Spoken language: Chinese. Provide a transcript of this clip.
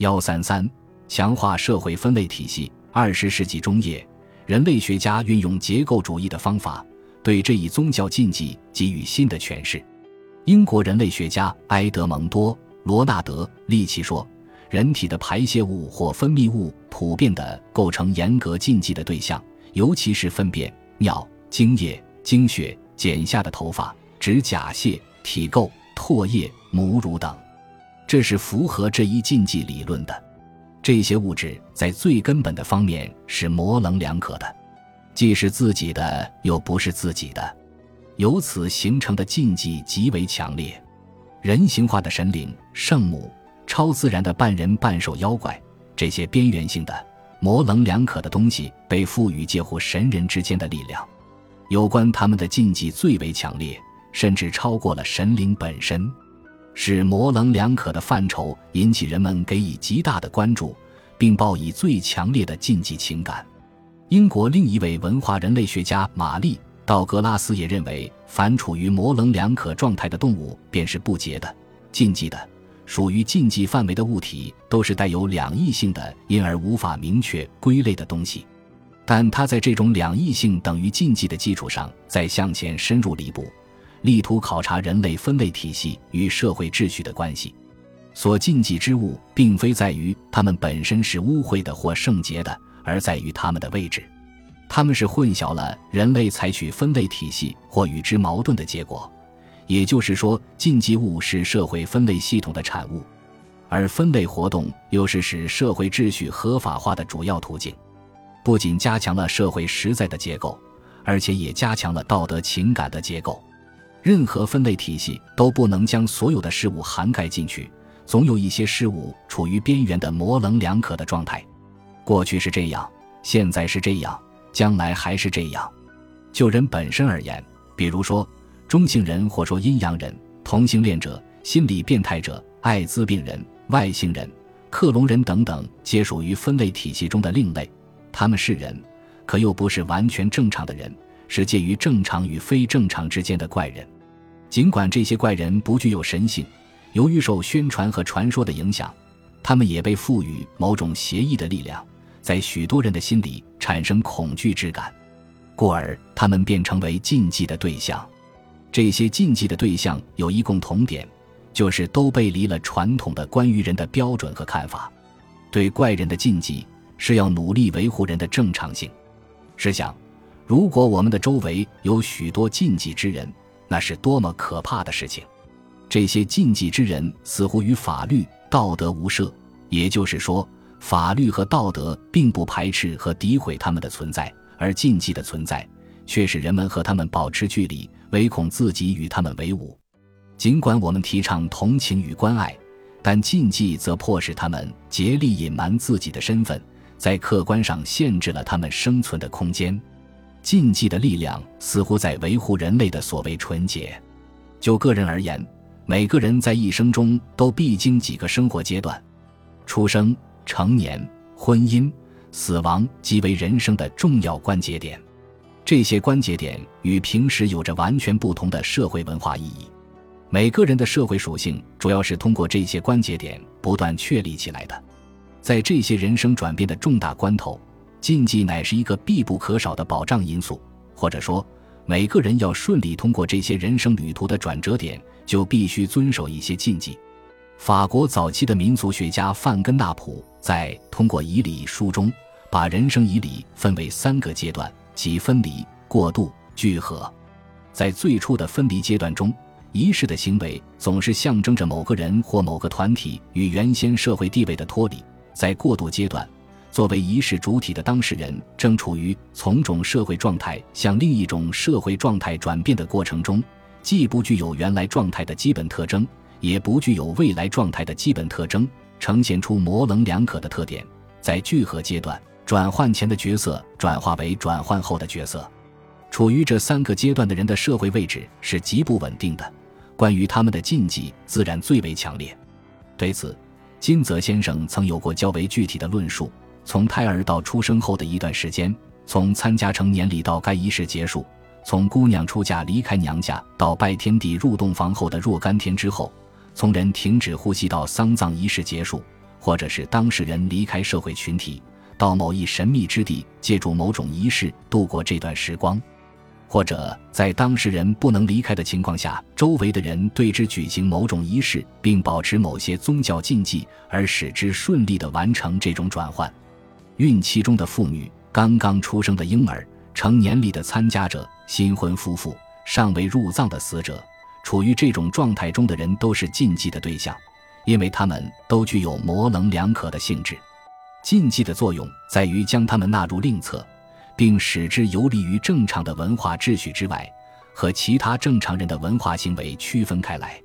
幺三三，强化社会分类体系。二十世纪中叶，人类学家运用结构主义的方法，对这一宗教禁忌给予新的诠释。英国人类学家埃德蒙多·罗纳德·利奇说：“人体的排泄物或分泌物普遍地构成严格禁忌的对象，尤其是粪便、尿、精液、精血、剪下的头发、指甲屑、体垢、唾液、母乳等。这是符合这一禁忌理论的。这些物质在最根本的方面是模棱两可的，既是自己的，又不是自己的。”由此形成的禁忌极为强烈，人形化的神灵、圣母、超自然的半人半兽妖怪，这些边缘性的、模棱两可的东西被赋予介乎神人之间的力量。有关他们的禁忌最为强烈，甚至超过了神灵本身，使模棱两可的范畴引起人们给予极大的关注，并报以最强烈的禁忌情感。英国另一位文化人类学家玛丽。道格拉斯也认为，凡处于模棱两可状态的动物，便是不洁的、禁忌的；属于禁忌范围的物体，都是带有两异性的，因而无法明确归类的东西。但他在这种两异性等于禁忌的基础上，再向前深入一步，力图考察人类分类体系与社会秩序的关系。所禁忌之物，并非在于它们本身是污秽的或圣洁的，而在于它们的位置。他们是混淆了人类采取分类体系或与之矛盾的结果，也就是说，禁忌物是社会分类系统的产物，而分类活动又是使社会秩序合法化的主要途径。不仅加强了社会实在的结构，而且也加强了道德情感的结构。任何分类体系都不能将所有的事物涵盖进去，总有一些事物处于边缘的模棱两可的状态。过去是这样，现在是这样。将来还是这样。就人本身而言，比如说中性人或说阴阳人、同性恋者、心理变态者、艾滋病人、外星人、克隆人等等，皆属于分类体系中的另类。他们是人，可又不是完全正常的人，是介于正常与非正常之间的怪人。尽管这些怪人不具有神性，由于受宣传和传说的影响，他们也被赋予某种邪异的力量。在许多人的心里产生恐惧之感，故而他们便成为禁忌的对象。这些禁忌的对象有一共同点，就是都背离了传统的关于人的标准和看法。对怪人的禁忌是要努力维护人的正常性。试想，如果我们的周围有许多禁忌之人，那是多么可怕的事情！这些禁忌之人似乎与法律、道德无涉，也就是说。法律和道德并不排斥和诋毁他们的存在，而禁忌的存在却使人们和他们保持距离，唯恐自己与他们为伍。尽管我们提倡同情与关爱，但禁忌则迫使他们竭力隐瞒自己的身份，在客观上限制了他们生存的空间。禁忌的力量似乎在维护人类的所谓纯洁。就个人而言，每个人在一生中都必经几个生活阶段：出生。成年、婚姻、死亡即为人生的重要关节点，这些关节点与平时有着完全不同的社会文化意义。每个人的社会属性主要是通过这些关节点不断确立起来的。在这些人生转变的重大关头，禁忌乃是一个必不可少的保障因素。或者说，每个人要顺利通过这些人生旅途的转折点，就必须遵守一些禁忌。法国早期的民族学家范根纳普在《通过仪礼》书中，把人生仪礼分为三个阶段，即分离、过渡、聚合。在最初的分离阶段中，仪式的行为总是象征着某个人或某个团体与原先社会地位的脱离；在过渡阶段，作为仪式主体的当事人正处于从种社会状态向另一种社会状态转变的过程中，既不具有原来状态的基本特征。也不具有未来状态的基本特征，呈现出模棱两可的特点。在聚合阶段，转换前的角色转化为转换后的角色。处于这三个阶段的人的社会位置是极不稳定的，关于他们的禁忌自然最为强烈。对此，金泽先生曾有过较为具体的论述：从胎儿到出生后的一段时间，从参加成年礼到该仪式结束，从姑娘出嫁离开娘家到拜天地入洞房后的若干天之后。从人停止呼吸到丧葬仪式结束，或者是当事人离开社会群体，到某一神秘之地，借助某种仪式度过这段时光；或者在当事人不能离开的情况下，周围的人对之举行某种仪式，并保持某些宗教禁忌，而使之顺利地完成这种转换。孕期中的妇女、刚刚出生的婴儿、成年礼的参加者、新婚夫妇、尚未入葬的死者。处于这种状态中的人都是禁忌的对象，因为他们都具有模棱两可的性质。禁忌的作用在于将他们纳入另册，并使之游离于正常的文化秩序之外，和其他正常人的文化行为区分开来。